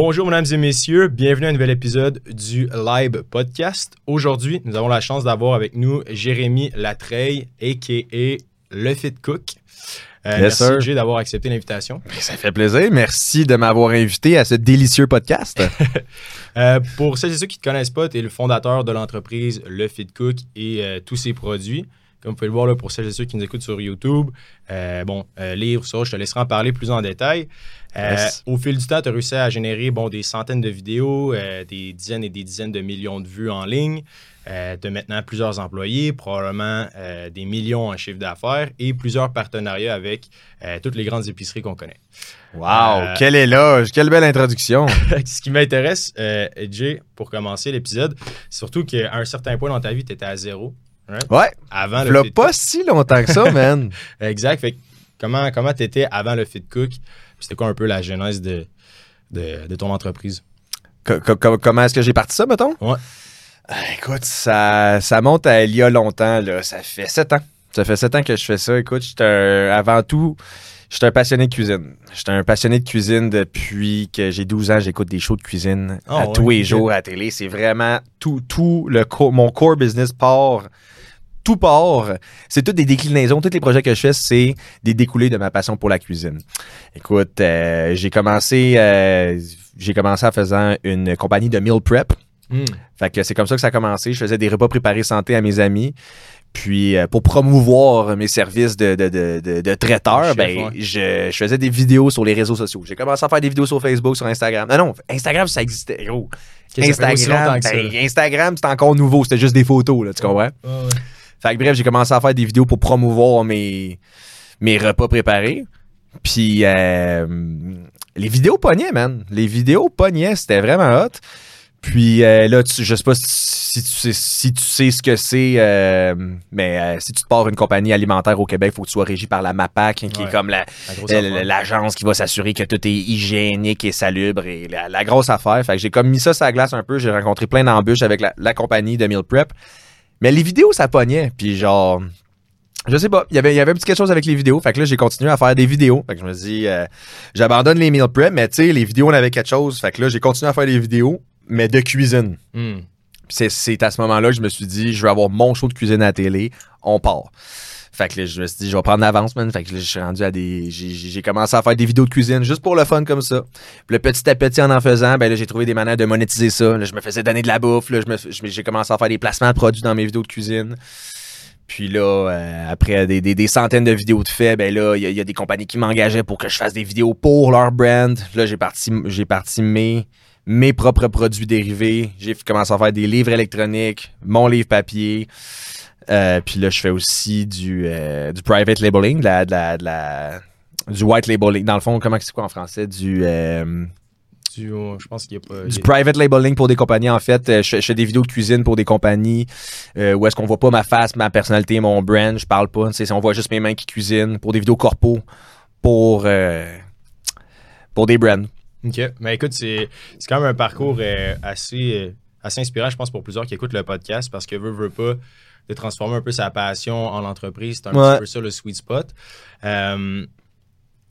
Bonjour, mesdames et messieurs. Bienvenue à un nouvel épisode du Live Podcast. Aujourd'hui, nous avons la chance d'avoir avec nous Jérémy Latreille, a.k.a. Le Fit Cook. Euh, Yes, merci. Jay, d'avoir accepté l'invitation. Ça fait plaisir. Merci de m'avoir invité à ce délicieux podcast. Euh, pour celles et ceux qui ne te connaissent pas, tu es le fondateur de l'entreprise Le Fit Cook et euh, tous ses produits. Comme vous pouvez le voir là, pour celles et ceux qui nous écoutent sur YouTube, euh, bon, euh, livres, ça, je te laisserai en parler plus en détail. Euh, Yes. Au fil du temps, tu as réussi à générer bon, des centaines de vidéos, euh, des dizaines et des dizaines de millions de vues en ligne. Tu as maintenant plusieurs employés, probablement des millions en chiffre d'affaires et plusieurs partenariats avec toutes les grandes épiceries qu'on connaît. Wow, quel éloge, quelle belle introduction. Ce qui m'intéresse, Jay, pour commencer l'épisode, c'est surtout qu'à un certain point dans ta vie, tu étais à zéro. Right? Ouais, Avant le Fit pas si longtemps que ça, man. Exact. Fait comment comment tu étais avant le Fit Cook? C'était quoi un peu la genèse de, de, de ton entreprise? Co- co- co- comment est-ce que j'ai parti ça, mettons? Ouais. Ah, Écoute, ça, ça monte à il y a longtemps, là. Ça fait sept ans. Ça fait sept ans que je fais ça. Écoute, un- avant tout, j'étais un passionné de cuisine. J'étais un passionné de cuisine depuis que j'ai 12 ans. J'écoute des shows de cuisine Ah à ouais, tous les jours à la télé. C'est vraiment tout, tout le co- mon core business part. Tout part. C'est toutes des déclinaisons. Tous les projets que je fais, c'est des découlés de ma passion pour la cuisine. Écoute, euh, j'ai commencé, euh, j'ai commencé en faisant une compagnie de meal prep. Hmm. Fait que c'est comme ça que ça a commencé. Je faisais des repas préparés santé à mes amis. Puis euh, pour promouvoir mes services de, de, de, de, traiteur, ben, je, je faisais des vidéos sur les réseaux sociaux. J'ai commencé à faire des vidéos sur Facebook, sur Instagram. Non, non, Instagram, ça existait. Gros. Instagram, ben, Instagram, c'était encore nouveau. C'était juste des photos, là, tu comprends? Fait que bref, j'ai commencé à faire des vidéos pour promouvoir mes, mes repas préparés. Puis euh, les vidéos pognaient, man. Les vidéos pognaient, c'était vraiment hot. Puis euh, là, tu, je sais pas si tu sais, si tu sais ce que c'est, euh, mais euh, si tu te pars une compagnie alimentaire au Québec, il faut que tu sois régi par la MAPAC, hein, qui Ouais. est comme la, La l'agence qui va s'assurer que tout est hygiénique et salubre et la, la grosse affaire. Fait que j'ai comme mis ça sur la glace un peu. J'ai rencontré plein d'embûches avec la, la compagnie de Meal Prep. Mais les vidéos, ça pognait. Puis genre, je sais pas, il y avait, il y avait un petit quelque chose avec les vidéos. Fait que là, j'ai continué à faire des vidéos. Fait que je me dis, euh, j'abandonne les Meal Prep, mais tu sais, les vidéos, on avait quelque chose. Fait que là, j'ai continué à faire des vidéos, mais de cuisine. Puis c'est- c'est à ce moment-là que je me suis dit, je veux avoir mon show de cuisine à la télé, on part. Fait que là, je me suis dit, je vais prendre l'avance, man. Fait que là, je suis rendu à des. J'ai commencé à faire des vidéos de cuisine juste pour le fun comme ça. Puis le petit à petit, en en faisant, ben là, j'ai trouvé des manières de monétiser ça. Là, je me faisais donner de la bouffe. Là, j'ai commencé à faire des placements de produits dans mes vidéos de cuisine. Puis là, euh, après des, des- des centaines de vidéos de fait, ben là, il y, y a des compagnies qui m'engageaient pour que je fasse des vidéos pour leur brand. Là, j'ai parti, j'ai parti mes, mes propres produits dérivés. J'ai commencé à faire des livres électroniques, mon livre papier. Euh, puis là, je fais aussi du, euh, du private labeling, de la, de la- de la- du white labeling. Dans le fond, comment c'est quoi en français? Du, euh, Tu- oh, je pense qu'il n'y a pas. du il y a- private labeling pour des compagnies. En fait, je, fais- je fais des vidéos de cuisine pour des compagnies où est-ce qu'on voit pas ma face, ma personnalité, mon brand. Je parle pas. Sais, on voit juste mes mains qui cuisinent pour des vidéos corpo pour, pour des brands. OK. Mais écoute, c'est c'est quand même un parcours assez, assez inspirant, je pense, pour plusieurs qui écoutent le podcast parce que veut, veut pas de transformer un peu sa passion en entreprise. C'est un Ouais. petit peu ça le sweet spot. Euh,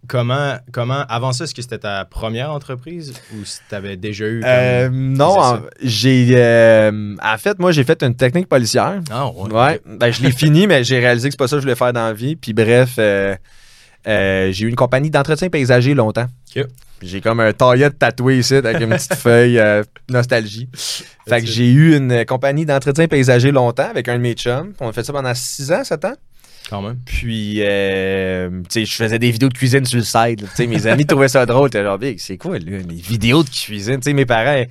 comment, comment, avant ça, est-ce que c'était ta première entreprise ou si tu avais déjà eu. comme- Euh, non, en, j'ai euh, en fait, moi, j'ai fait une technique policière. Ah, ouais. Ouais, ben, je l'ai fini, mais j'ai réalisé que c'est pas ça que je voulais faire dans la vie. Puis bref, j'ai eu une compagnie d'entretien paysager longtemps. J'ai comme un taillet tatoué ici avec une petite feuille euh, nostalgie. Fait que j'ai eu une compagnie d'entretien paysager longtemps avec un de mes chums. On a fait ça pendant 6 ans, 7 ans. Quand même. Puis, euh, tu sais, je faisais des vidéos de cuisine sur le side. là. Tu sais, mes amis trouvaient ça drôle. T'es genre, c'est quoi, là, les vidéos de cuisine? Tu sais, mes parents,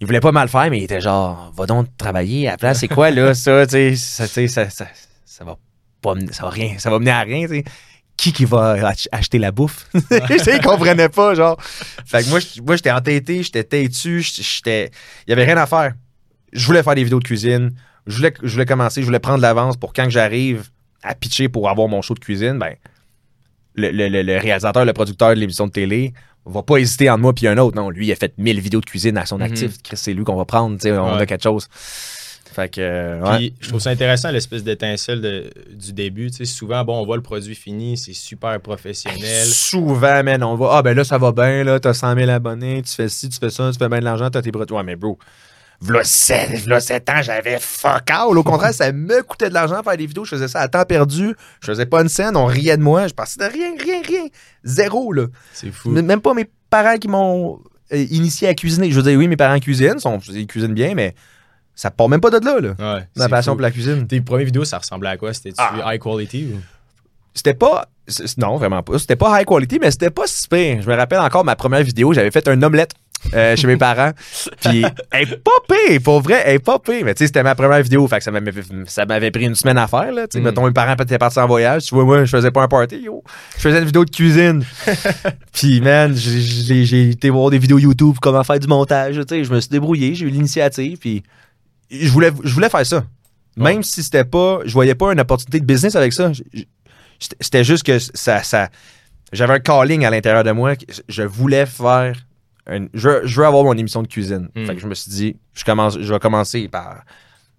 ils voulaient pas mal faire, mais ils étaient genre, va donc travailler à la place. C'est quoi, là, ça? Tu sais, ça, ça, ça, ça va pas ça va rien, ça va mener à rien, tu sais. Qui qui va ach- acheter la bouffe? Ils comprenaient pas, genre. Fait que moi, moi, j'étais entêté, j'étais têtu, j'étais, il y avait rien à faire. Je voulais faire des vidéos de cuisine. Je voulais, je voulais commencer, je voulais prendre de l'avance pour quand j'arrive à pitcher pour avoir mon show de cuisine, ben, le, le- le- le réalisateur, le producteur de l'émission de télé va pas hésiter entre moi puis un autre. Non, lui, il a fait 1000 vidéos de cuisine à son Mhm. actif. Chris, c'est lui qu'on va prendre, tu sais, on Ouais. a quelque chose. Fait que, ouais. Puis je trouve ça intéressant, l'espèce d'étincelle de- du début. Tu sais, souvent, bon, on voit le produit fini, c'est super professionnel. Souvent, man, on va, ah ben là, ça va bien, là, t'as 100 000 abonnés, tu fais ci, tu fais ça, tu fais bien de l'argent, t'as tes produits. Ouais, mais bro, v'là 7, v'là 7 ans, j'avais fuck all. Au contraire, ça me coûtait de l'argent faire des vidéos, je faisais ça à temps perdu, je faisais pas une scène, on riait de moi, je pensais de rien, rien, rien. Zéro, là. C'est fou. Même pas mes parents qui m'ont euh, initié à cuisiner. Je veux dire, oui, mes parents cuisinent, sont, ils cuisinent bien, mais ça part même pas de là, là. Ouais, Ma passion fou. pour la cuisine. Tes premières vidéos, ça ressemblait à quoi? C'était-tu Ah. high quality ou? C'était pas. Non, vraiment pas. C'était pas high quality, mais c'était pas si pire. Je me rappelle encore ma première vidéo, j'avais fait un omelette. euh, chez mes parents. Puis, elle est pas pire, pour vrai, elle est pas pire. Mais tu sais, c'était ma première vidéo, fait que ça m'avait, ça m'avait pris une semaine à faire, là. Tu sais, Mm. mettons, mes parents étaient partis en voyage. Tu vois, moi, je faisais pas un party, yo. Je faisais une vidéo de cuisine. Puis, man, j'ai- été voir des vidéos YouTube, comment faire du montage, tu sais. Je me suis débrouillé, j'ai eu l'initiative, puis je voulais, je voulais faire ça. Même Ouais. si c'était pas, je voyais pas une opportunité de business avec ça. C'était juste que ça, ça j'avais un calling à l'intérieur de moi. Je voulais faire, je, je veux avoir mon émission de cuisine. Mm. Fait que je me suis dit, je commence, je vais commencer par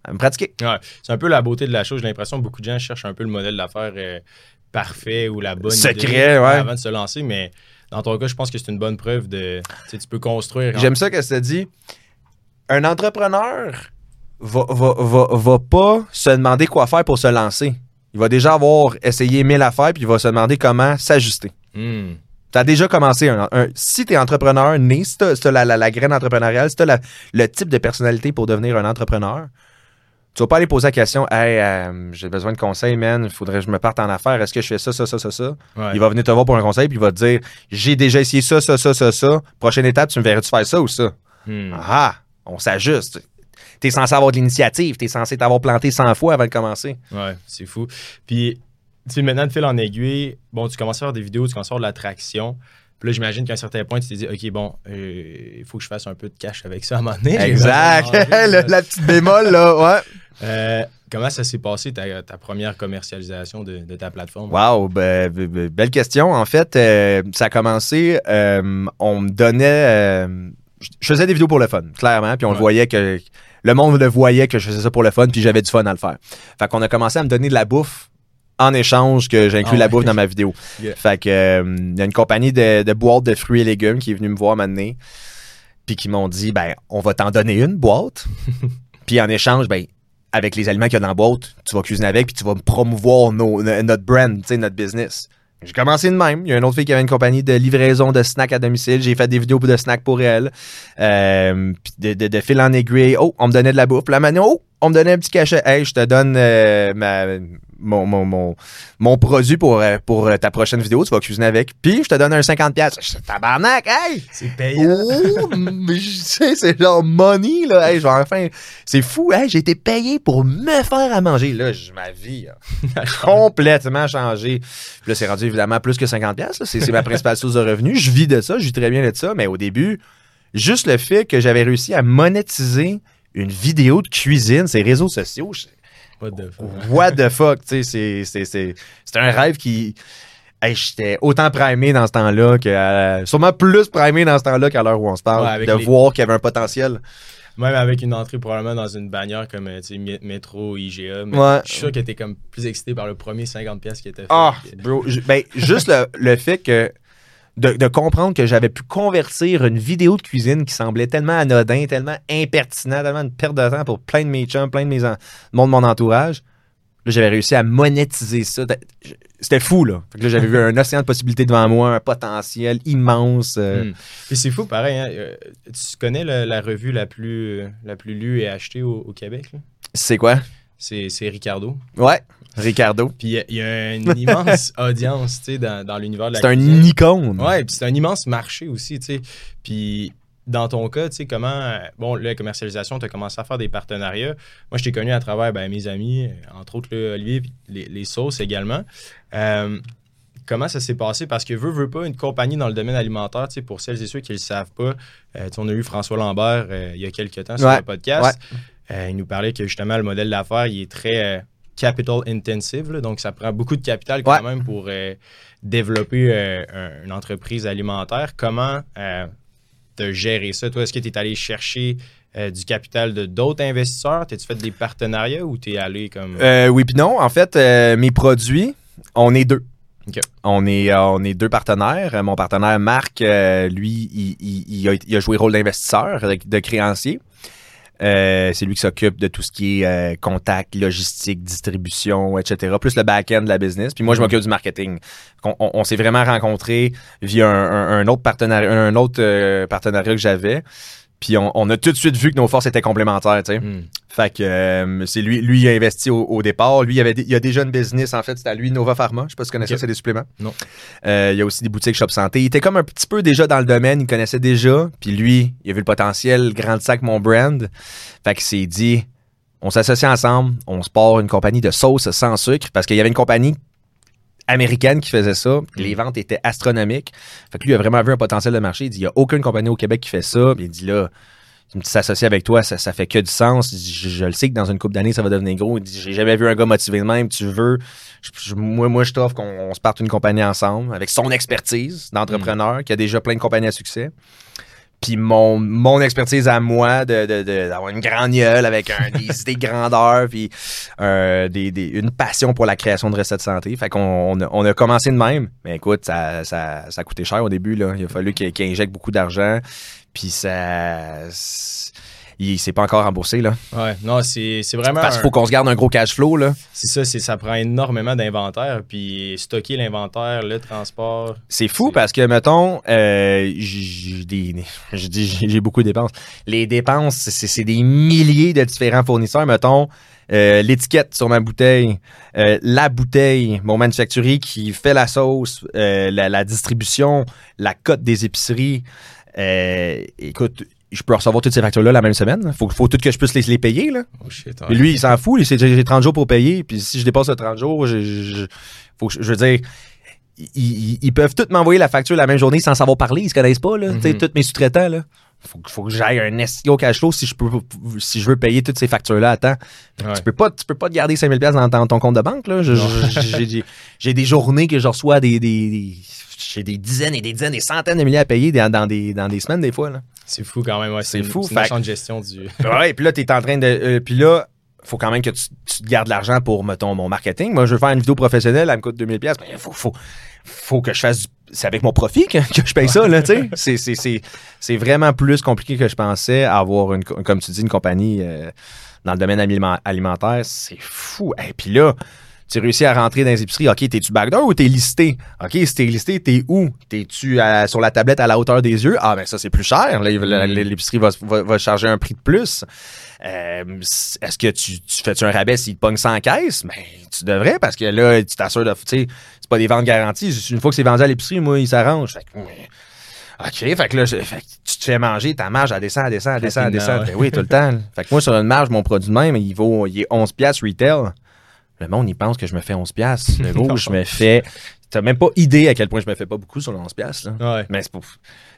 à me pratiquer. Ouais, c'est un peu la beauté de la chose. J'ai l'impression que beaucoup de gens cherchent un peu le modèle d'affaires euh, parfait ou la bonne Secret, idée ouais. avant de se lancer. Mais dans ton cas, je pense que c'est une bonne preuve de. Tu peux construire. J'aime ça que ça dit. Un entrepreneur va, va, va, va pas se demander quoi faire pour se lancer. Il va déjà avoir essayé mille affaires, puis il va se demander comment s'ajuster. Hmm. Tu as déjà commencé un, un- si tu es entrepreneur né, si tu as, la, la- la graine entrepreneuriale, si tu as le type de personnalité pour devenir un entrepreneur, tu vas pas aller poser la question Hey, euh, j'ai besoin de conseils, man, il faudrait que je me parte en affaires, est-ce que je fais ça, ça, ça, ça, ça Ouais. Il va venir te voir pour un conseil, puis il va te dire J'ai déjà essayé ça, ça, ça, ça, ça. Prochaine étape, tu me verrais-tu faire ça ou ça Hmm. Ah, on s'ajuste. Tu es censé avoir de l'initiative, tu es censé t'avoir planté 100 fois avant de commencer. Ouais, c'est fou. Puis, tu sais, maintenant, de fil en aiguille, bon, tu commences à faire des vidéos, tu commences à faire de l'attraction. Puis là, j'imagine qu'à un certain point, tu t'es dit, OK, bon, euh, il faut que je fasse un peu de cash avec ça à un moment donné. Exact. Le- la petite bémol, là, ouais. Euh, comment ça s'est passé, ta, ta première commercialisation de, de ta plateforme? Wow, be- be- be- belle question. En fait, euh, ça a commencé, on me donnait, je faisais des vidéos pour le fun, clairement, puis on le voyait que le monde le voyait que je faisais ça pour le fun, puis j'avais du fun à le faire. Fait qu'on a commencé à me donner de la bouffe en échange que j'inclus Ah la bouffe dans ma vidéo. Yeah. Fait que euh, il y a une compagnie de, de boîtes de fruits et légumes qui est venue me voir maintenant, puis qui m'ont dit ben on va t'en donner une boîte, puis en échange ben avec les aliments qu'il y a dans la boîte, tu vas cuisiner avec, puis tu vas promouvoir nos- notre brand, tu sais, notre business. J'ai commencé de même. Il y a une autre fille qui avait une compagnie de livraison de snacks à domicile. J'ai fait des vidéos de snacks pour elle. Euh, puis de, de, de fil en aiguille. Oh, on me donnait de la bouffe. La maintenant, oh, on me donnait un petit cachet. Hey, je te donne euh, ma, mon, mon, mon, mon produit pour, euh, pour euh, ta prochaine vidéo. Tu vas cuisiner avec. Puis je te donne un 50$. piastres. Je dis, Tabarnak, hey! C'est payant. Oh, mais sais, c'est genre money, là. Hey, je vais enfin. C'est fou, hey, j'ai été payé pour me faire à manger. Là, ma vie a complètement changé. Puis là, c'est rendu évidemment plus que 50$. piastres, là. C'est c'est ma principale source de revenus. Je vis de ça, je vis très bien de ça. Mais au début, juste le fait que j'avais réussi à monétiser une vidéo de cuisine, ces réseaux sociaux, je- What the fuck? what the fuck, tu sais, c'est- c'est- c'est c'est un rêve qui. Hey, J'étais autant primé dans ce temps-là que. euh, sûrement plus primé dans ce temps-là qu'à l'heure où on se parle. Ouais, de les- voir qu'il y avait un potentiel. Même avec une entrée probablement dans une bannière comme euh, métro, IGA. Mais Ouais. je suis sûr que t'es comme plus excité par le premier 50$ pièces qui était fait. Ah, bro. Ben, juste le, le fait que. De, de comprendre que j'avais pu convertir une vidéo de cuisine qui semblait tellement anodin, tellement impertinent, tellement une perte de temps pour plein de mes chums, plein de mes en- monde de mon entourage. Là, j'avais réussi à monétiser ça. C'était fou, là. Fait que là, j'avais vu un océan de possibilités devant moi, un potentiel immense. euh, Hmm. Puis c'est fou, pareil. hein, euh, tu connais la revue la plus, la plus lue et achetée au, au Québec? C'est quoi? C'est c'est Ricardo. Ouais, Ricardo. Puis il y a- il y, a une immense audience tu sais, dans, dans l'univers de la C'est un icône. Ouais, puis c'est un immense marché aussi, tu sais. Puis dans ton cas, tu sais, comment, bon, la commercialisation, tu as commencé à faire des partenariats. Moi, je t'ai connu à travers ben, mes amis, entre autres Olivier, puis les, les sauces également. Euh, comment ça s'est passé? Parce que veut, veut pas, une compagnie dans le domaine alimentaire, tu sais, pour celles et ceux qui ne le savent pas, euh, on a eu François Lambert euh, il y a quelques temps sur Ouais, le podcast. Il nous parlait que justement, le modèle d'affaires, il est très capital intensive, là, donc ça prend beaucoup de capital quand Ouais. même pour euh, développer euh, un- une entreprise alimentaire. Comment tu as géré ça? Toi, est-ce que tu es allé chercher euh, du capital de d'autres investisseurs? T'as-tu fait des partenariats ou t'es allé comme. Euh, oui, puis non. En fait, euh, mes produits, on est deux. On est, euh, on est deux partenaires. Euh, Mon partenaire Marc, euh, lui, il, il- il a, il a joué rôle d'investisseur, de créancier. Euh, c'est lui qui s'occupe de tout ce qui est euh, contact, logistique, distribution, etc. Plus le back-end de la business. Puis moi, je m'occupe du marketing. On, on- on s'est vraiment rencontrés via un, un- un autre partenariat, un autre euh, partenariat que j'avais. Puis on, on a tout de suite vu que nos forces étaient complémentaires. tu sais. Hmm. Fait que euh, c'est lui, lui il a investi au, au départ. Lui, il, avait, il a déjà une business, en fait, c'était à lui, Nova Pharma. Je sais pas si tu connais ça, c'est des suppléments. Non. Euh, il y a aussi des boutiques Shop Santé. Il était comme un petit peu déjà dans le domaine, il connaissait déjà. Puis lui, il a vu le potentiel, grand sac mon brand. Fait qu'il s'est dit, on s'associe ensemble, on se part une compagnie de sauce sans sucre, parce qu'il y avait une compagnie américaine qui faisait ça. Les ventes étaient astronomiques. Fait que lui a vraiment vu un potentiel de marché. Il dit, il n'y a aucune compagnie au Québec qui fait ça. Il dit là, me s'associer avec toi, ça, ça fait que du sens. Je, je le sais que dans une couple d'années, ça va devenir gros. Il dit, j'ai jamais vu un gars motivé de même. Tu veux, je- moi, moi, je t'offre qu'on on se parte une compagnie ensemble avec son expertise d'entrepreneur qui a déjà plein de compagnies à succès. Puis mon, mon expertise à moi de, de- de- d'avoir une grande gueule avec un, des idées de grandeur, puis euh, des, des- une passion pour la création de recettes santé. Fait qu'on on a, on a commencé de même. Mais écoute, ça, ça, ça a coûté cher au début. Là. Il a fallu qu'il, qu'il injecte beaucoup d'argent. Puis ça... Il s'est pas encore remboursé. Là. Ouais, non, c'est vraiment. Parce un- qu'il faut qu'on se garde un gros cash flow. Là. C'est ça, c'est ça prend énormément d'inventaire. Puis stocker l'inventaire, le transport. C'est fou parce que, mettons, euh, j'ai je dis beaucoup de dépenses. Les dépenses, c'est c'est des milliers de différents fournisseurs. Mettons, euh, l'étiquette sur ma bouteille, euh, la bouteille, mon manufacturier qui fait la sauce, euh, la, la distribution, la cote des épiceries. Écoute, je peux recevoir toutes ces factures-là la même semaine. Faut, faut tout que je puisse les, les payer. Là. Oh shit. Lui, il s'en fout. il sait, J'ai 30 jours pour payer. Puis si je dépasse le 30 jours, je, je- faut que je, je veux dire, ils, ils- ils peuvent tous m'envoyer la facture la même journée sans savoir parler. Ils se connaissent pas, là. Mhm. tous mes sous-traitants, là. Faut, que- faut que j'aille un SEO cash flow si je peux si je veux payer toutes ces factures-là à temps. Ouais. Tu peux pas tu peux pas te garder 5000 pièces dans, dans ton compte de banque là. J'ai, des- j'ai des journées que je reçois des, des, des- j'ai des dizaines et des dizaines, des centaines de milliers à payer dans, dans des dans des semaines des fois là. C'est fou quand même. Ouais, C'est fou, C'est une méchante gestion du. Ouais, puis là, t'es en train de. euh, puis là, faut quand même que tu, tu te gardes l'argent pour, mettons, mon marketing. Moi, je veux faire une vidéo professionnelle, elle me coûte 2000$. pièces mais faut, faut, faut que je fasse du. C'est avec mon profit que, que je paye ça, là, tu sais. C'est- vraiment plus compliqué que je pensais avoir, une, co- comme tu dis, une compagnie euh, dans le domaine aliment- alimentaire. C'est fou. Et puis là, tu réussis à rentrer dans les épiceries. OK, t'es-tu backdoor ou t'es listé? OK, si t'es listé, t'es où? T'es-tu sur la tablette à la hauteur des yeux? Ah, ben ça, c'est plus cher. Mm. L'épicerie va, va, va charger un prix de plus. Euh, Est-ce que tu, tu fais-tu un rabais s'il te pogne 100 caisses? Ben, tu devrais parce que là, tu t'assures de. Tu sais, c'est pas des ventes garanties. Une fois que c'est vendu à l'épicerie, moi, il s'arrange. Fait que, ouais. OK, fait que là, je- fait que tu te fais manger, ta marge, elle descend, elle descend, elle descend, elle descend. Ben oui, tout le temps. Fait que moi, sur une marge, mon produit de même, il vaut il est 11 piastres retail. Le monde, il pense que je me fais 11 piastres. Le gros, je me fais... T'as même pas idée à quel point je me fais pas beaucoup sur le 11 piastres. là. Ouais. Mais c'est pour-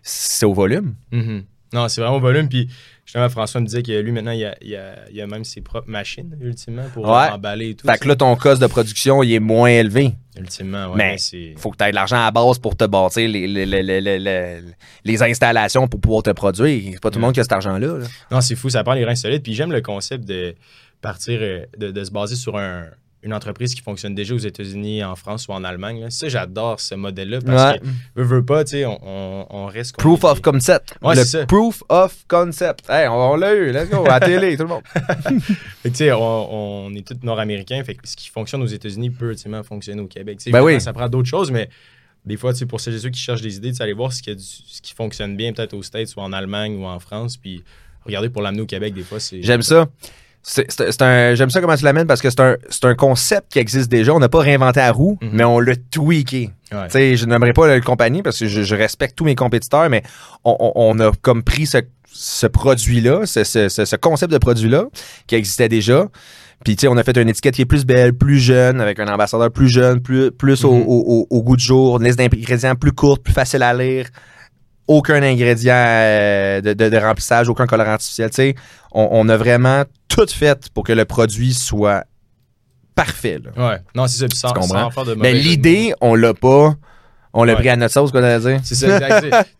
c'est au volume. Mhm. Non, c'est vraiment volume. Puis justement, François me disait que lui, maintenant, il a, il a, il a même ses propres machines, ultimement, pour Ouais. emballer et tout. Fait que là, ton cost de production, il est moins élevé. Ultimement, ouais. Mais c'est. faut que tu aies de l'argent à la base pour te bâtir les, les, les, les, les- les- les installations pour pouvoir te produire. C'est pas tout le Ouais. monde qui a cet argent-là. là. Non, c'est fou, ça prend les reins solides. Puis j'aime le concept de partir, euh, de, de se baser sur un- une entreprise qui fonctionne déjà aux États-Unis, en France ou en Allemagne. là. Ça, j'adore ce modèle-là parce Ouais. que, veux, veux pas, tu sais, on, on, on reste. comme Proof of concept. Ouais, le ça. proof of concept. Hey, on, l'a eu, let's go, à la télé, tout le monde. Fait que, tu sais, on, est tous nord-américains. Fait que ce qui fonctionne aux États-Unis peut ultimement fonctionner au Québec. Ben oui. Ça prend d'autres choses, mais des fois, pour ceux qui cherchent des idées, aller voir ce qui, a du- ce qui fonctionne bien, peut-être aux States ou en Allemagne ou en France. Puis regarder pour l'amener au Québec, des fois, c'est. J'aime ça. C'est- un- J'aime ça comment tu l'amènes parce que c'est un, un concept qui existe déjà. On n'a pas réinventé la roue, Mhm. mais on l'a tweaké. Ouais. Tu sais, je n'aimerais pas la compagnie parce que je, je respecte tous mes compétiteurs, mais on, on- on a comme pris ce, ce produit-là, ce, ce- ce- ce concept de produit-là qui existait déjà. Puis, tu sais, on a fait une étiquette qui est plus belle, plus jeune, avec un ambassadeur plus jeune, plus, plus au, Mhm. au- au- au goût de jour, une liste d'ingrédients plus courte, plus facile à lire. Aucun ingrédient euh, de, de- de remplissage, aucun colorant artificiel. Tu sais, on, on a vraiment tout fait pour que le produit soit parfait. là. Ouais. Non, c'est ça. Puis sans, Tu comprends? sans faire de Mais jeu de l'idée, on l'a pas. On l'a Ouais. pris à notre sauce, quoi, à dire. C'est ça, exact.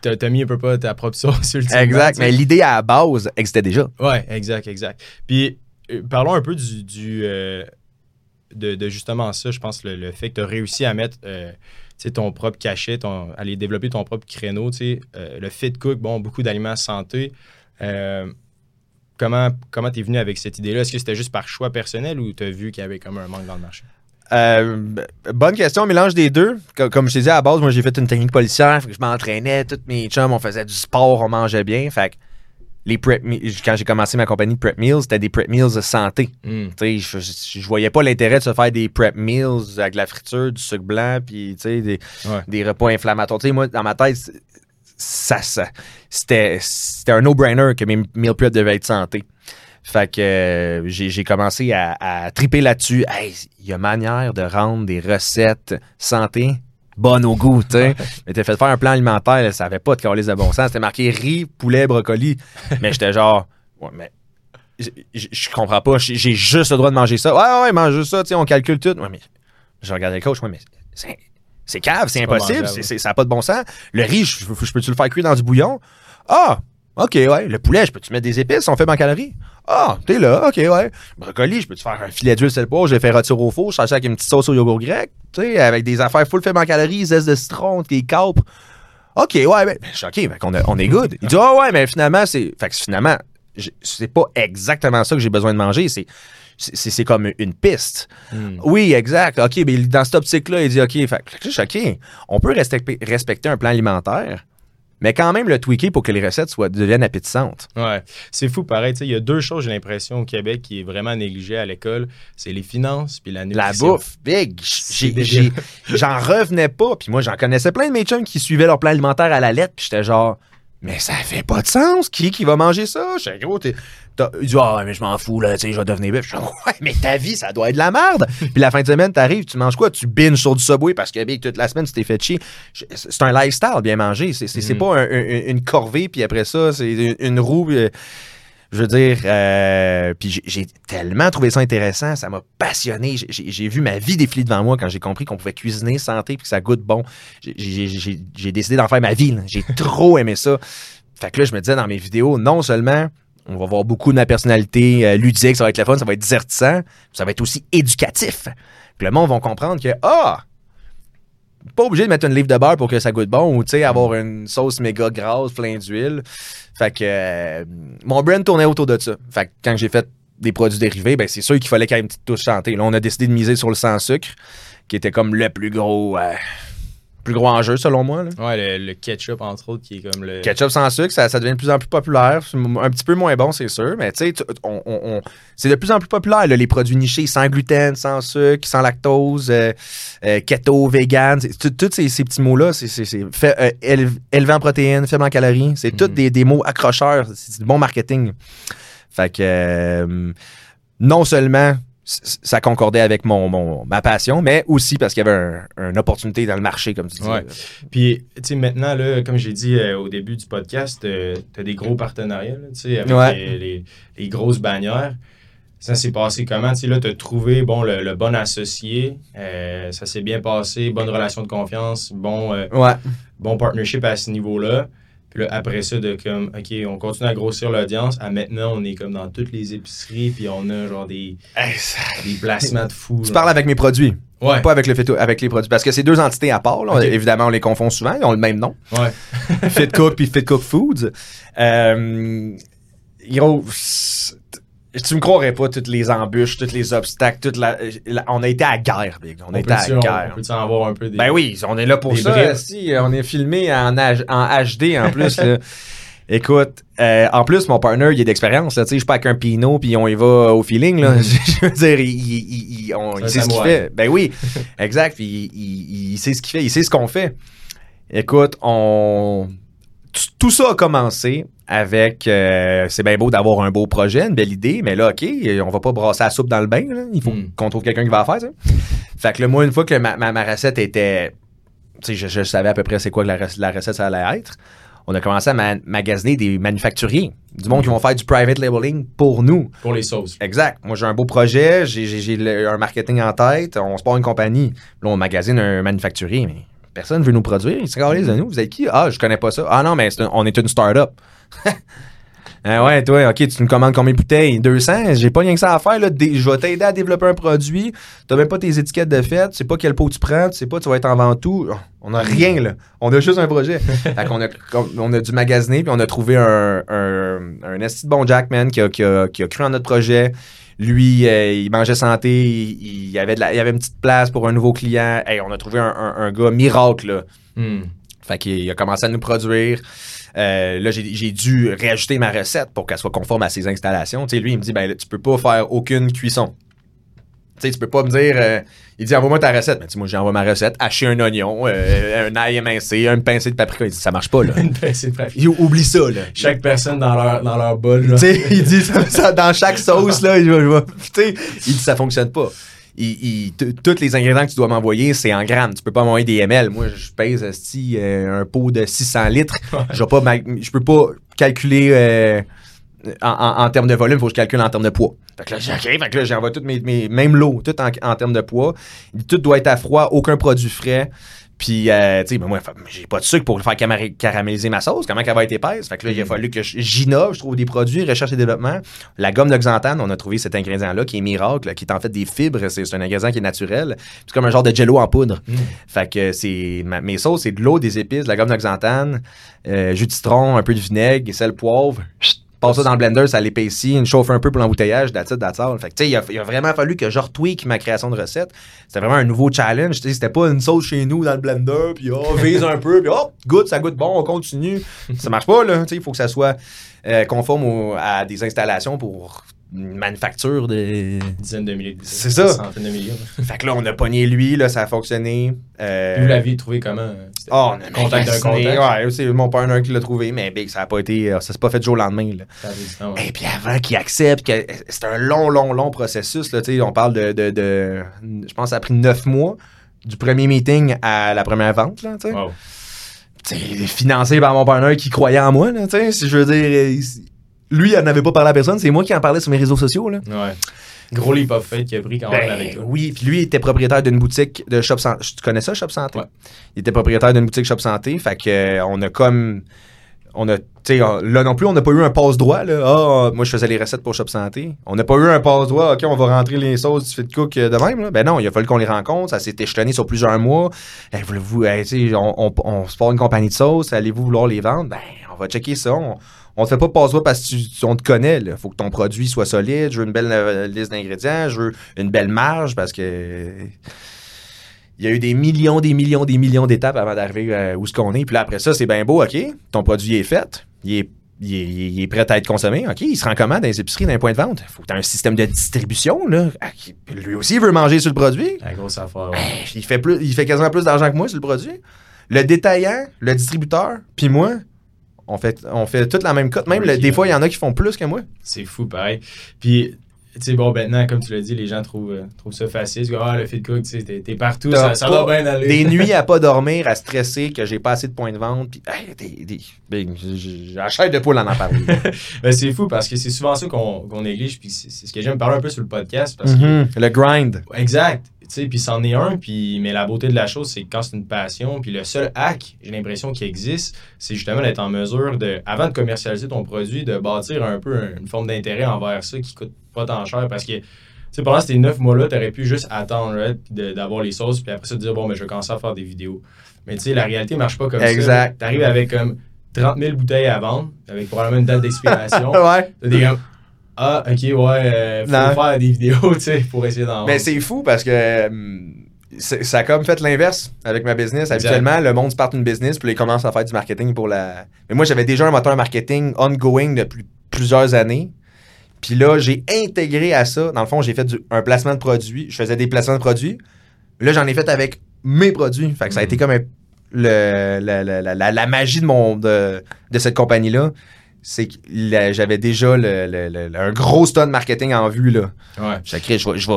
T'as- mis un peu pas ta propre sauce ultimement. Exact. Mais l'idée à la base existait déjà. Ouais, exact, exact. Puis, euh, parlons un peu du, du, euh, de, de justement ça. Je pense le, le fait que tu as réussi à mettre euh, ton propre cachet, aller développer ton propre créneau. Euh, le fit cook, bon, beaucoup d'aliments santé. Euh, comment comment tu es venu avec cette idée-là? Est-ce que c'était juste par choix personnel ou tu as vu qu'il y avait comme un manque dans le marché? Euh, bonne question, mélange des deux. Co- Comme je t'ai dit à la base, moi j'ai fait une technique policière, je m'entraînais, tous mes chums, on faisait du sport, on mangeait bien. Fait les prep quand j'ai commencé ma compagnie de prep meals, c'était des prep meals de santé. Hmm. Je, je, je voyais pas l'intérêt de se faire des prep meals avec de la friture, du sucre blanc, puis des, Ouais. des repas inflammatoires. Moi, dans ma tête, ça, ça c'était, un no-brainer que mes meal prep devaient être santé. Fait que euh, j'ai, j'ai commencé à, à triper là-dessus. Hey, il y a manière de rendre des recettes santé? Bonnes au goût, tu sais. Mais t'as fait faire un plan alimentaire, là, ça avait pas de calice de bon sens. C'était marqué riz, poulet, brocoli. Mais j'étais genre, ouais, mais je, comprends pas. J'ai juste le droit de manger ça. Ouais, ouais, mange juste ça, tu sais, on calcule tout. Ouais, mais je regardais le coach, ouais, mais c'est. C'est cave, c'est impossible, mangeable. c'est- c'est- ça n'a pas de bon sens. Le riz, je peux-tu le faire cuire dans du bouillon? Ah, ok, ouais. Le poulet, je peux-tu mettre des épices, on fait en calories? Ah, t'es là, ok, ouais. Brocoli, je peux-tu faire un filet d'huile sel poivre, je vais faire rôtir au four, je ça avec une petite sauce au yogourt grec, tu sais, avec des affaires full fait en calories, zeste de citron, des capres. OK, ouais, ben, je suis OK, a- on est good. Il dit, ah ouais, mais finalement, c'est. Fait que finalement, c'est pas exactement ça que j'ai besoin de manger, c'est. C'est c'est comme une piste. Hmm. Oui, exact. OK, mais dans cette optique-là, il dit OK. Fait que là, je suis OK. On peut respecter, respecter un plan alimentaire, mais quand même le tweaker pour que les recettes soient, deviennent appétissantes. Ouais, c'est fou pareil. Il y a deux choses, j'ai l'impression, au Québec qui est vraiment négligée à l'école. C'est les finances puis la La nutrition. bouffe, big. J'en revenais pas. Puis moi, j'en connaissais plein de mes chums qui suivaient leur plan alimentaire à la lettre. Puis j'étais genre, mais ça fait pas de sens. Qui qui va manger ça? J'étais gros, t'es. Il dit, ah, mais je m'en fous, là, tu sais, je vais devenir bœuf. Je suis genre, ouais, mais ta vie, ça doit être de la merde. Puis la fin de semaine, t'arrives, tu manges quoi? Tu binges sur du subway parce que, big, toute la semaine, tu t'es fait chier. Je- C'est un lifestyle, bien manger. C'est Mhm. pas un- un- une corvée, puis après ça, c'est une, une roue. euh, je veux dire, euh, puis j'ai- tellement trouvé ça intéressant, ça m'a passionné. J'ai- vu ma vie défiler devant moi quand j'ai compris qu'on pouvait cuisiner santé puis que ça goûte bon. J'ai- décidé d'en faire ma vie. J'ai trop aimé ça. Fait que là, je me disais dans mes vidéos, non seulement on va voir beaucoup de ma personnalité euh, ludique, ça va être le fun, ça va être divertissant, ça va être aussi éducatif. Puis le monde va comprendre que, ah, pas obligé de mettre une livre de beurre pour que ça goûte bon ou tu sais avoir une sauce méga grasse plein d'huile. Fait que euh, mon brand tournait autour de ça. Fait que quand j'ai fait des produits dérivés, ben c'est sûr qu'il fallait qu'il y ait une petite touche santé. Là, on a décidé de miser sur le sans sucre, qui était comme le plus gros euh, plus gros enjeu selon moi. là. Ouais, le, le ketchup, entre autres, qui est comme le. Ketchup sans sucre, ça, ça devient de plus en plus populaire. C'est un petit peu moins bon, c'est sûr, mais tu sais, tu- on- on- on- c'est de plus en plus populaire, là, les produits nichés sans gluten, sans sucre, sans lactose, euh, euh, keto, vegan. Tous ces, ces petits mots-là, c'est euh, éle- élevé en protéines, faible en calories. C'est tous Mhm. des, des mots accrocheurs. C'est du bon marketing. Fait que euh, non seulement ça concordait avec mon, mon- ma passion, mais aussi parce qu'il y avait un- une opportunité dans le marché, comme tu dis. Ouais. Puis, tu sais, maintenant, là, comme j'ai dit euh, au début du podcast, tu as des gros partenariats, tu sais, avec Ouais. les, les- les grosses bannières. Ça s'est passé comment? Tu sais, là, tu as trouvé bon, le, le bon associé. euh, ça s'est bien passé. Bonne relation de confiance. Bon, euh, Ouais. bon partnership à ce niveau-là. Puis là, après ça, de comme, OK, on continue à grossir l'audience. À maintenant, on est comme dans toutes les épiceries. Puis on a genre des, Hey, ça- des placements de fous. Tu parles avec mes produits. Ouais. Pas avec, le fait- avec les produits. Parce que c'est deux entités à part. là. Évidemment, on les confond souvent. Ils ont le même nom. Ouais. Fit Cook puis Fit Cook Foods. Euh, gros, tu me croirais pas toutes les embûches, tous les obstacles, toute la, la- on a été à guerre, big. On, a été à on- guerre. on peut-tu en avoir un peu des. Ben oui, on est là pour ça. Si, on est filmé en, HD en plus. là. Écoute, euh, en plus, mon partner, il est d'expérience. Tu sais, Je suis pas avec un pinot puis on y va au feeling. Là. Je veux dire, il, il- il- on- il sait ce qu'il fait. Ben oui, exact. Puis il, il- il sait ce qu'il fait. Il sait ce qu'on fait. Écoute, on... Tout ça a commencé avec... euh, c'est bien beau d'avoir un beau projet, une belle idée, mais là, OK, on va pas brasser la soupe dans le bain. là. Il faut Mm. qu'on trouve quelqu'un qui va la faire, ça. Fait que là, moi, une fois que ma, ma- ma recette était... Je, je savais à peu près c'est quoi que la, rec- la recette, ça allait être. On a commencé à ma- magasiner des manufacturiers, du monde qui vont faire du private labeling pour nous. Pour les sauces. Exact. Moi, j'ai un beau projet, j'ai- un marketing en tête, on se part une compagnie. Là, on magasine un manufacturier, mais personne veut nous produire. Ils se calissent de nous. Vous êtes qui? Ah, je connais pas ça. Ah non, mais un- on est une start-up. Ah ouais, toi, ok, tu me commandes combien de bouteilles? 200? J'ai pas rien que ça à faire, là. Je vais t'aider à développer un produit. T'as même pas tes étiquettes de fête. Tu sais pas quel pot tu prends. Tu sais pas, tu vas être en vente tout. On a rien, là. On a juste un projet. fait qu'on a, comme- on a dû magasiner, puis on a trouvé un, un, un esti de bon Jackman qui a, qui, a, qui a cru en notre projet. Lui, euh, il mangeait santé, il, il y avait de la- il y avait une petite place pour un nouveau client. Hey, on a trouvé un, un- un gars miracle, là. Hmm. Fait qu'il a commencé à nous produire. Euh, là, j'ai j'ai dû réajuster ma recette pour qu'elle soit conforme à ses installations. Tu sais, lui, il me dit, ben, là, tu peux pas faire aucune cuisson. Tu sais, tu peux pas me dire, euh, il dit, envoie-moi ta recette. Mais tu moi, j'envoie ma recette, hacher un oignon, euh, un ail émincé, une pincée de paprika. Il dit, ça marche pas, là. Une pincée de papier. Il oublie ça, là. Chaque personne dans leur, dans leur bol. Tu sais, il dit ça, ça dans chaque sauce, là, il, va- il dit ça fonctionne pas. Il, tous les ingrédients que tu dois m'envoyer, c'est en grammes. Tu peux pas m'envoyer des ml. Moi, je pèse euh, un pot de 600 litres. Je peux pas calculer en, en- en termes de volume. Il faut que je calcule en termes de poids. Fait que là, j'ai OK, fait que là, j'envoie toutes mes, mes même l'eau, tout en, en termes de poids. Tout doit être à froid, aucun produit frais. Puis, euh, tu sais, ben moi, j'ai pas de sucre pour faire caraméliser ma sauce. Comment qu'elle va être épaisse? Fait que là, il a fallu que je- j'innove, je trouve des produits, recherche et développement. La gomme de xanthane, on a trouvé cet ingrédient-là qui est miracle, qui est en fait des fibres. C'est un ingrédient qui est naturel. C'est comme un genre de jello en poudre. Mm. Fait que c'est mes sauces, c'est de l'eau, des épices, de la gomme de xanthane, euh, jus de citron, un peu de vinaigre, sel, poivre. Chut, Passe ça dans le blender, ça l'épaissit, une chauffe un peu pour l'embouteillage, that's all. Fait que, tu sais, il a, il a vraiment fallu que je retweak ma création de recette. C'était vraiment un nouveau challenge. Tu sais, C'était pas une sauce chez nous dans le blender, puis oh, vise un peu, puis oh, goûte, ça goûte bon, on continue. ça marche pas, là. Tu sais, Il faut que ça soit euh, conforme au- à des installations pour manufacture de. Dizaines de milliers de C'est ça. Centaines de milliers. Fait que là, on a pogné lui, là, ça a fonctionné. Euh, Vous l'aviez trouvé comment? Ah, on a Contact d'un contact? Ouais, c'est mon partner qui l'a trouvé, mais big, ça a pas été. Ça s'est pas fait du jour au lendemain. Là. Ça. Et puis avant qu'il accepte, que c'est un long, long, long processus. Là, on parle de, de, de- Je pense que ça a pris neuf mois du premier meeting à la première vente. Là, tu sais. Wow. Financé par mon partner qui croyait en moi. Là, si je veux dire, il- lui, il en avait pas parlé à personne. C'est moi qui en parlais sur mes réseaux sociaux. Là. Ouais. Gros leap of faith qu'il a pris quand même Ben, avec toi. oui, puis lui il était propriétaire d'une boutique de Shop Santé. Tu connais ça, Shop Santé? Ouais. Il était propriétaire d'une boutique Shop Santé, fait que euh, on a comme on a tu sais on- là non plus on n'a pas eu un passe droit là. Ah, moi je faisais les recettes pour Shop Santé. On n'a pas eu un passe droit. OK, on va rentrer les sauces du fit cook euh, de même là. Ben non, il a fallu qu'on les rencontre, ça s'est échelonné sur plusieurs mois. Eh, voulez-vous eh, tu sais, on, on, on se part une compagnie de sauces, allez-vous vouloir les vendre? Ben, on va checker ça. On, on te fait pas passe droit parce que tu, on te connaît. Il faut que ton produit soit solide. Je veux une belle euh, liste d'ingrédients. Je veux une belle marge parce que il y a eu des millions, des millions, des millions d'étapes avant d'arriver euh, où ce qu'on est. Puis là, après ça, c'est bien beau, OK? Ton produit est fait. Il est, il est- il est prêt à être consommé. OK. Il se rend comment dans les épiceries, dans les points de vente? faut que tu aies un système de distribution. Là. Ah, Lui aussi, il veut manger sur le produit. La grosse affaire. ouais. Il fait, plus, il fait quasiment plus d'argent que moi sur le produit. Le détaillant, le distributeur, puis moi, on fait, on fait toute la même cote. Même, le- des fois, il y en a qui font plus que moi. C'est fou, pareil. Puis, tu sais, bon, maintenant, comme tu l'as dit, les gens trouvent, euh, trouvent ça facile. Ah, le fit cook, tu sais, t'es partout, ça, doit bien aller. Des nuits à pas dormir, à stresser, que j'ai pas assez de points de vente. Puis, hey, des, des, ben, j- j- j'ai la chair de poule en en parler. Ben, c'est fou parce que c'est souvent ça qu'on qu'on néglige. Puis c'est ce que j'aime parler un peu sur le podcast. Parce que Mhm. Le grind. Exact. Tu sais, puis c'en est un, puis mais la beauté de la chose, c'est que quand c'est une passion, puis le seul hack, j'ai l'impression qui existe, c'est justement d'être en mesure de, avant de commercialiser ton produit, de bâtir un peu un- une forme d'intérêt envers ça qui coûte pas tant cher parce que, tu sais, pendant ces neuf mois-là, t'aurais pu juste attendre, right, d'avoir les sauces, puis après ça, te dire, bon, ben, je vais commencer à faire des vidéos. Mais tu sais, la réalité marche pas comme ça. Exact. T'arrives avec comme 30 000 bouteilles à vendre, avec probablement une date d'expiration. ouais. T'as des comme, ah, ok, ouais, euh, faut Non. faire des vidéos, tu sais, pour essayer d'en Mais c'est fou parce que hum, ça a comme fait l'inverse avec ma business. Habituellement, le monde se part d'une business puis ils commencent à faire du marketing pour la. Mais moi, j'avais déjà un moteur marketing ongoing depuis plusieurs années. Puis là, j'ai intégré à ça. Dans le fond, j'ai fait du- un placement de produits. Je faisais des placements de produits. Là, j'en ai fait avec mes produits. Fait que ça a Mhm. été comme un- le- la, la- la- la- la magie de, mon, de, de cette compagnie-là. C'est que j'avais déjà le- le- le- un gros stun marketing en vue. Là. Ouais. Je crée, je je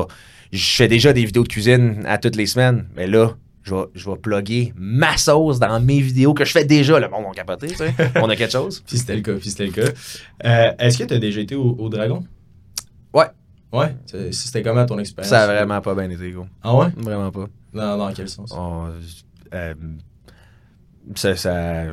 je fais déjà des vidéos de cuisine à toutes les semaines, mais là, je vais, je vais plugger ma sauce dans mes vidéos que je fais déjà. Le monde va capoter, tu sais. On a quelque chose. Puis c'était le cas, puis c'était le cas. Euh, Est-ce que tu as déjà été au, au Dragon? Ouais. Ouais? C'était comment ton expérience? Ça a vraiment pas bien été, gros. Ah ouais? Vraiment pas. Dans, dans quel sens? Oh, euh, ça, ça-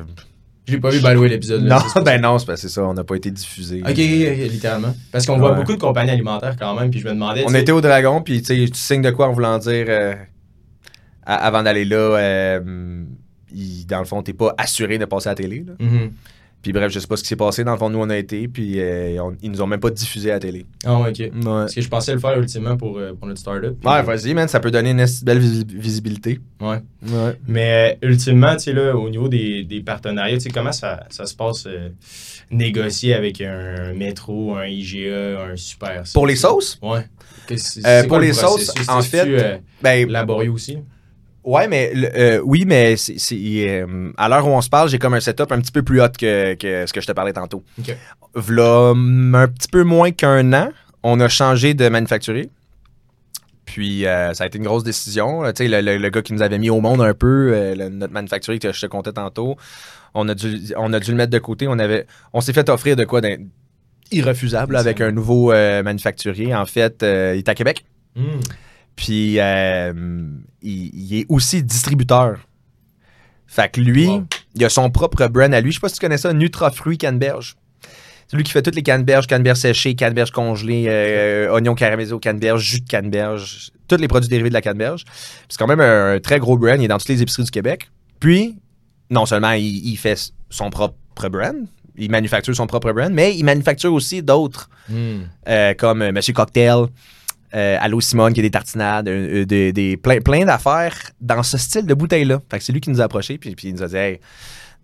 Je l'ai pas vu balouer l'épisode. là, Non, c'est pour ben non, c'est parce que c'est ça, on n'a pas été diffusé. Ok, littéralement. Parce qu'on voit beaucoup de compagnies alimentaires quand même, puis je me demandais. On était au Dragon, puis tu sais, tu signes de quoi en voulant dire euh, avant d'aller là, euh, il- dans le fond, t'es pas assuré de passer à la télé. là. Mhm. Puis bref, je sais pas ce qui s'est passé. Dans le fond, nous, on a été, puis euh, on- ils nous ont même pas diffusé à la télé. Ah, ok. Ouais. Parce que je pensais le faire ultimement pour, euh, pour notre startup. Ouais, vas-y, man, ça peut donner une belle visi- visibilité. Ouais. Ouais. Mais euh, ultimement, tu sais, là, au niveau des, des partenariats, tu sais, comment ça, ça se passe euh, négocier avec un métro, un IGA, un super. Pour les sauces? Ouais. Euh, pour les sauces, en fait, euh, Ben, laborieux aussi? Ouais, mais le- euh, oui, mais c'est, euh, à l'heure où on se parle, j'ai comme un setup un petit peu plus hot que, que ce que je te parlais tantôt. Ok. V'là hum, un petit peu moins qu'un an, on a changé de manufacturier. Puis euh, ça a été une grosse décision. là. Tu sais, le, le- le gars qui nous avait mis au monde un peu, euh, le- notre manufacturier que je te comptais tantôt, on a dû, on a dû le mettre de côté. On, avait, on s'est fait offrir de quoi irrefusable avec un nouveau manufacturier. En fait, il est à Québec. Hmm. Puis euh, il, il est aussi distributeur. Fait que lui, Wow. il a son propre brand à lui. Je sais pas si tu connais ça, Nutrafruit Canneberge. C'est lui qui fait toutes les canneberges, canneberges séchées, canneberges congelées, euh, oignons caramélisés canneberge, jus de canneberge, tous les produits dérivés de la canneberge. C'est quand même un, un très gros brand. Il est dans toutes les épiceries du Québec. Puis, non seulement il, il fait son propre brand, il manufacture son propre brand, mais il manufacture aussi d'autres Hmm. euh, comme Monsieur Cocktail, euh, Allo Simone qui a des tartinades, euh, des, plein, plein d'affaires dans ce style de bouteille-là. Fait c'est lui qui nous a approchés, puis, puis il nous a dit Hey,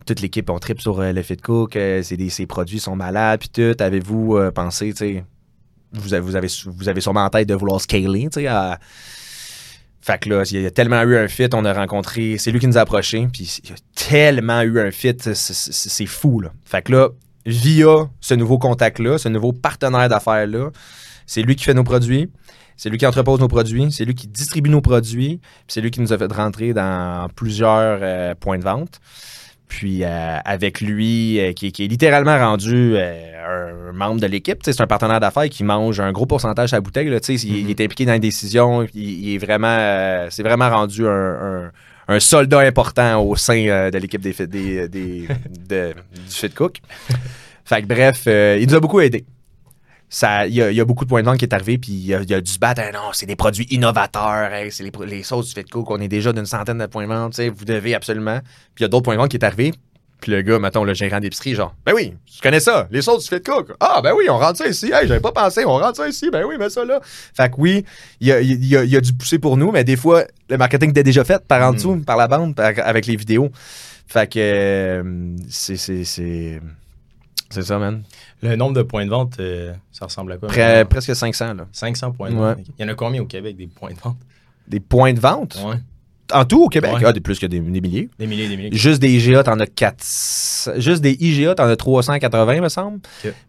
toute l'équipe, on tripe sur euh, le Fit Cook, euh, ces produits sont malades, puis tout. Avez-vous pensé, tu sais, vous avez, vous, avez, sûrement en tête de vouloir scaler, tu sais, à- Fait que là, il y a tellement eu un fit, on a rencontré, c'est lui qui nous a approchés, puis il y a tellement eu un fit, c'est fou, là. Fait que là, via ce nouveau contact-là, ce nouveau partenaire d'affaires-là, c'est lui qui fait nos produits, c'est lui qui entrepose nos produits, c'est lui qui distribue nos produits, puis c'est lui qui nous a fait rentrer dans plusieurs euh, points de vente. Puis euh, avec lui, euh, qui, qui est littéralement rendu un membre de l'équipe, c'est un partenaire d'affaires qui mange un gros pourcentage à la bouteille. Là, il, il est impliqué dans les décisions, il, il est vraiment, c'est vraiment rendu un, un- un soldat important au sein euh, de l'équipe des, fit- des, des- de- du Fit Cook. Fait que bref, euh, il nous a beaucoup aidé. Ça, il, y a, y beaucoup de points de vente qui est arrivé, puis il il a se battre. Ah non, c'est des produits innovateurs, hey, c'est les, sauces du Fit Cook, on est déjà d'une centaine de points de vente, tu sais, vous devez absolument. Puis il y a d'autres points de vente qui est arrivé, puis le gars, mettons, le gérant d'épicerie, genre, ben oui, je connais ça, les sauces du Fit Cook. Ah, ben oui, on rentre ça ici. Hey, j'avais pas pensé, on rentre ça ici. Ben oui, mets ça là. Fait que oui, il a, il a- dû pousser pour nous, mais des fois, le marketing était déjà fait par en dessous, par la bande, par- avec les vidéos. Fait que euh, c'est. C'est c'est- c'est ça, man. Le nombre de points de vente, euh, ça ressemble à quoi? Maintenant? presque 500, là. 500 points de vente. Il y en a combien au Québec des points de vente? Des points de vente? Ouais. En tout, au Québec, Ouais. ah, des plus que des, des milliers. Des milliers, des milliers. Juste des IGA, t'en as 4. Juste des IGA, t'en as 380, me semble.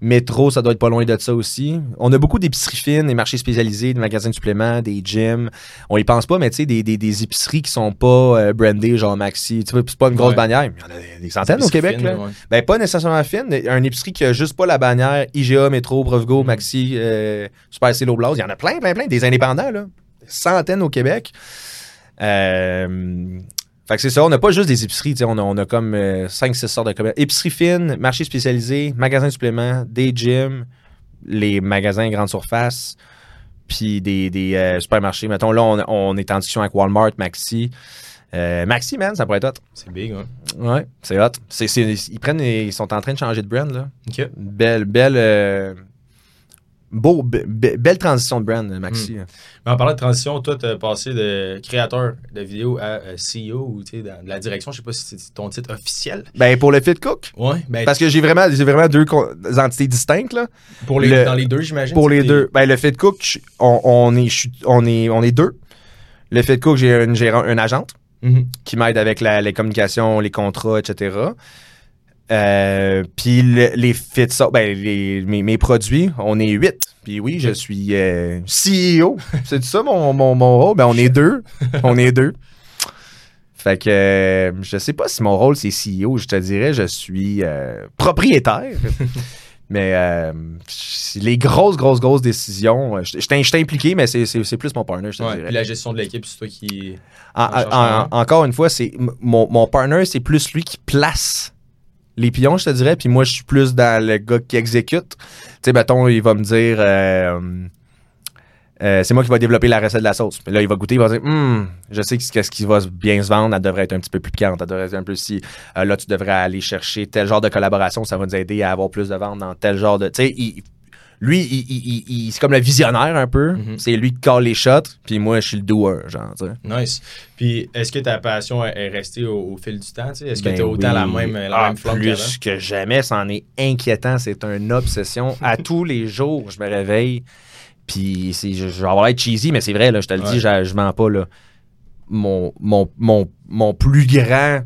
Métro, ça doit être pas loin de ça aussi. On a beaucoup d'épiceries fines, des marchés spécialisés, des magasins de suppléments, des gyms. On y pense pas, mais tu sais, des, des, des épiceries qui sont pas euh, brandées, genre Maxi. Tu vois, c'est pas une grosse Ouais. bannière. Il y en a des centaines au Québec, fine, là. ouais. Ben, pas nécessairement fine. Un épicerie qui a juste pas la bannière IGA, Métro, Provigo, Mm. Maxi, euh, Super Célo Blase. Il y en a plein, plein, plein. Des indépendants, là. Centaines au Québec. Euh, fait que c'est ça. On n'a pas juste des épiceries. On a, on a comme 5-6 sortes de commerces. Épicerie fine, marché spécialisé, magasins de suppléments, des gyms, les magasins grande surface, puis des, des euh, supermarchés. Mettons, là, on, on est en discussion avec Walmart, Maxi. Euh, Maxi, man, ça pourrait être hot. C'est big, ouais. Ouais, c'est hot. C'est, c'est- ils, prennent, ils sont en train de changer de brand, là. OK. Belle, belle. Beau, be- be- belle transition de brand, Maxi. Mais en parlant de transition, toi, tu as passé de créateur de vidéo à euh, CEO ou tu sais, dans la direction. Je sais pas si c'est ton titre officiel. Ben, pour le Fit Cook. Ouais, ben, Parce que j'ai vraiment, j'ai vraiment deux entités distinctes, là. pour les, le- dans les deux, j'imagine. Pour les deux. Ben, le Fit Cook, on, on est, on, est, on est deux. Le Fit Cook, j'ai une, gérant, une agente Mhm. qui m'aide avec la- les communications, les contrats, etc. Euh, puis le- les fit ben, les- mes, mes produits, on est huit. Puis oui, je suis euh, CEO. C'est ça mon, mon, mon rôle? Ben, on est deux. On est deux. Fait que euh, je sais pas si mon rôle c'est CEO. Je te dirais, je suis euh, propriétaire. Mais euh, les grosses, grosses, grosses décisions, je je t'ai je t'ai impliqué, mais c'est- plus mon partner, je te Ouais, dirais. Puis la gestion de l'équipe, c'est toi qui. En- en cherche en- un. encore une fois, c'est mon, mon partner, c'est plus lui qui place les pions, je te dirais, puis moi, je suis plus dans le gars qui exécute. Tu sais, mettons, il va me dire, euh, euh, c'est moi qui va développer la recette de la sauce. Puis là, il va goûter, il va dire, Hum, je sais que ce qui va bien se vendre, elle devrait être un petit peu plus piquante, elle devrait être un peu si, euh, là, tu devrais aller chercher tel genre de collaboration, ça va nous aider à avoir plus de ventes dans tel genre de, tu sais, lui, il, il- il- il- c'est comme le visionnaire un peu. Mhm. C'est lui qui colle les shots, puis moi, je suis le doer, genre. Nice. Puis est-ce que ta passion est restée au, au fil du temps? Est-ce que Ben tu as autant oui. la même, la Ah, même flamme qu'avant? Plus que jamais, c'en est inquiétant. C'est une obsession. à tous les jours, je me réveille. Puis je, je vais avoir l'air cheesy, mais c'est vrai, là, je te le Ouais. dis, je, je mens pas. Là. Mon, mon, mon, mon plus grand.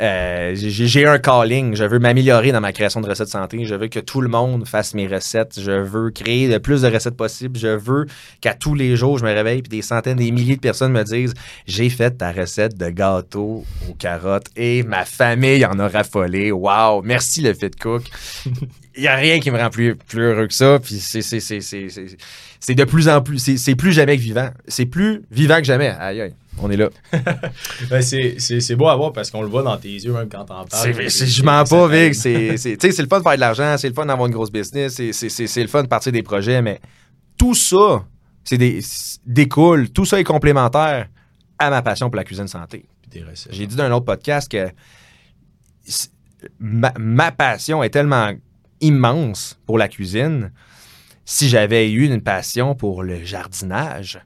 Euh, j'ai un calling. Je veux m'améliorer dans ma création de recettes santé. Je veux que tout le monde fasse mes recettes. Je veux créer le plus de recettes possible. Je veux qu'à tous les jours, je me réveille puis des centaines, des milliers de personnes me disent J'ai fait ta recette de gâteau aux carottes et ma famille en a raffolé. Wow! Merci le Fit Cook. Il n'y a rien qui me rend plus, plus heureux que ça. Puis c'est, c'est, de plus en plus. C'est, c'est plus jamais que vivant. C'est plus vivant que jamais. Aïe, aïe. On est là. Ben, c'est, c'est, c'est beau à voir parce qu'on le voit dans tes yeux même quand t'en parles. Je mens pas. Vic. C'est, c'est, tu sais, c'est le fun de faire de l'argent, c'est le fun d'avoir une grosse business, c'est, c'est, c'est, c'est le fun de partir des projets, mais tout ça, c'est des, c'est- découle, tout ça est complémentaire à ma passion pour la cuisine santé. J'ai dit dans un autre podcast que ma, ma passion est tellement immense pour la cuisine. Si j'avais eu une passion pour le jardinage,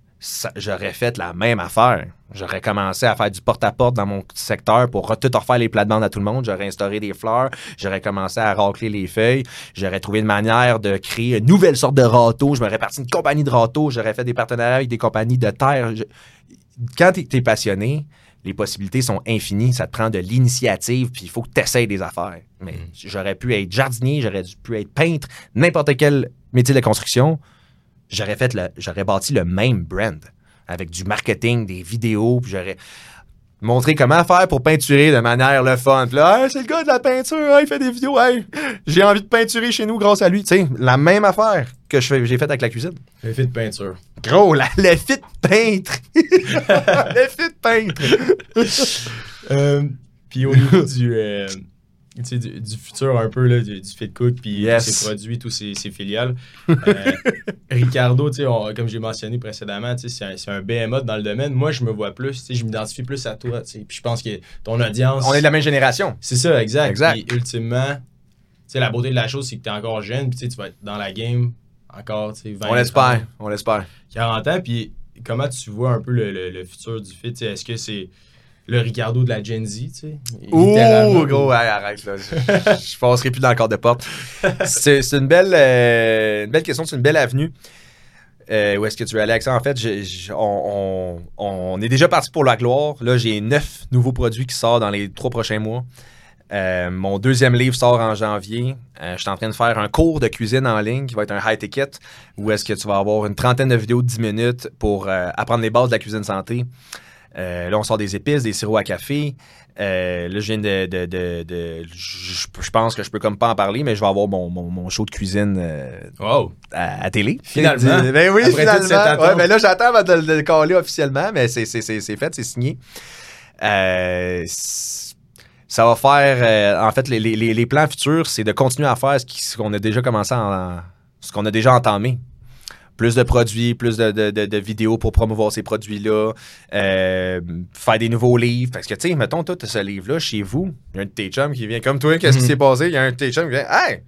j'aurais fait la même affaire. J'aurais commencé à faire du porte-à-porte dans mon secteur pour tout refaire les plates-bandes à tout le monde. J'aurais instauré des fleurs. J'aurais commencé à racler les feuilles. J'aurais trouvé une manière de créer une nouvelle sorte de râteau. Je m'aurais parti une compagnie de râteau. J'aurais fait des partenariats avec des compagnies de terre. Je- Quand tu es passionné, les possibilités sont infinies. Ça te prend de l'initiative, puis il faut que tu essayes des affaires. Mais Mm. j'aurais pu être jardinier, j'aurais dû- pu être peintre, n'importe quel métier de construction. J'aurais fait le, j'aurais bâti le même brand avec du marketing, des vidéos, puis j'aurais montré comment faire pour peinturer de manière le fun. Puis là, Hey, c'est le gars de la peinture, il fait des vidéos, hey, j'ai envie de peinturer chez nous grâce à lui. Tu sais, la même affaire que j'ai faite avec la cuisine. Le fit de peinture. Gros, la, le fit peintre. le fit peintre. Euh, puis au niveau du, euh, du, du futur un peu là, du, du Fit Cook, puis Yes. tous ses produits, tous ses, ses filiales. euh, Ricardo, tu sais, on- comme j'ai mentionné précédemment, tu sais, c'est un, un behemoth dans le domaine. Moi, je me vois plus, tu sais, je m'identifie plus à toi. tu sais. Puis je pense que ton audience. On est de la même génération. C'est ça, exact. Exact. Puis ultimement, tu sais, la beauté de la chose, c'est que tu es encore jeune, puis tu vas être dans la game encore, tu sais, 20 On l'espère, on l'espère. 40 ans, puis comment tu vois un peu le, le- le futur du fit? Est-ce que c'est le Ricardo de la Gen Z, tu sais? Ouh, gros, hey, arrête, là. Je, je passerai plus dans le cadre de porte. C'est une belle, euh, une belle question, c'est une belle avenue. Euh, où est-ce que tu veux aller avec ça? En fait, je- je- on, on- on est déjà parti pour la gloire. Là, j'ai neuf nouveaux produits qui sortent dans les trois prochains mois. Euh, mon deuxième livre sort en janvier. Euh, je suis en train de faire un cours de cuisine en ligne qui va être un high ticket où est-ce que tu vas avoir une trentaine de vidéos de 10 minutes pour apprendre les bases de la cuisine santé. Euh, là, on sort des épices, des sirops à café. Euh, là, je viens de. de- de- de- je, je pense que je peux comme pas en parler, mais je vais avoir mon, mon- mon show de cuisine euh, Wow! à, à télé. Finalement. Ben oui, Après finalement. Ouais, ben là, j'attends avant de, le- caller officiellement, mais c'est c'est- c'est- c'est fait, c'est signé. Ça va faire. en fait, les, les- les- plans futurs, c'est de continuer à faire ce qu'on a déjà commencé en. ce qu'on a déjà entamé. Plus de produits, plus de, de- de- de vidéos pour promouvoir ces produits-là, euh, faire des nouveaux livres. Parce que, tu sais, mettons, toi, t'as ce livre-là chez vous, il y a un de tes chums qui vient comme toi, qu'est-ce qui Mhm. s'est passé? Il y a un de tes chums qui vient, hey!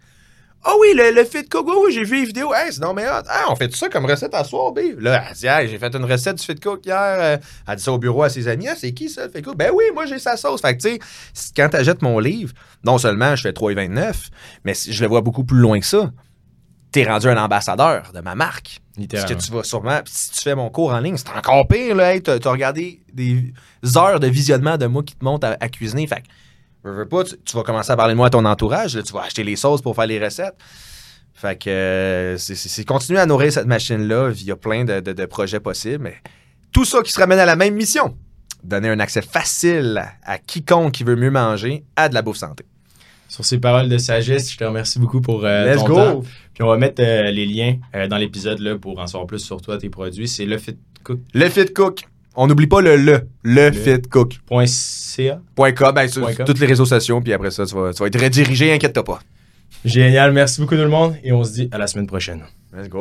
Ah oui, le, le fit cook, oui, oui, j'ai vu les vidéos. Hey, c'est non, mais hot. Hey, on fait tout ça comme recette à soir, babe. Là, elle dit, hey, j'ai fait une recette du fit cook hier. Euh, Elle dit ça au bureau à ses amis. Ah, c'est qui ça, le fit cook? Ben oui, moi, j'ai sa sauce. Fait que, tu sais, quand t'achètes mon livre, non seulement je fais 3,29, mais je le vois beaucoup plus loin que ça. T'es rendu un ambassadeur de ma marque. Parce que tu vas sûrement, si tu fais mon cours en ligne, c'est encore pire, là. Hey, t'as t'as regardé des heures de visionnement de moi qui te montent à, à cuisiner. Fait que, veux, veux pas, tu, tu vas commencer à parler de moi à ton entourage. là, tu vas acheter les sauces pour faire les recettes. Fait que euh, c'est- c'est c'est continuer à nourrir cette machine-là via plein de, de- de projets possibles. Mais tout ça qui se ramène à la même mission. Donner un accès facile à, à quiconque qui veut mieux manger à de la bouffe santé. Sur ces paroles de sagesse, je te remercie beaucoup pour euh, Let's ton go! temps. Puis on va mettre euh, les liens euh, dans l'épisode là, pour en savoir plus sur toi, tes produits. C'est lefitcook.ca. Le Fit Cook. On n'oublie pas le le. Le, Le. Fit Cook. Point com, ben, sur tous les réseaux sociaux, puis après ça, tu vas, tu vas être redirigé, inquiète-toi pas. Génial, merci beaucoup tout le monde et on se dit à la semaine prochaine. Let's go.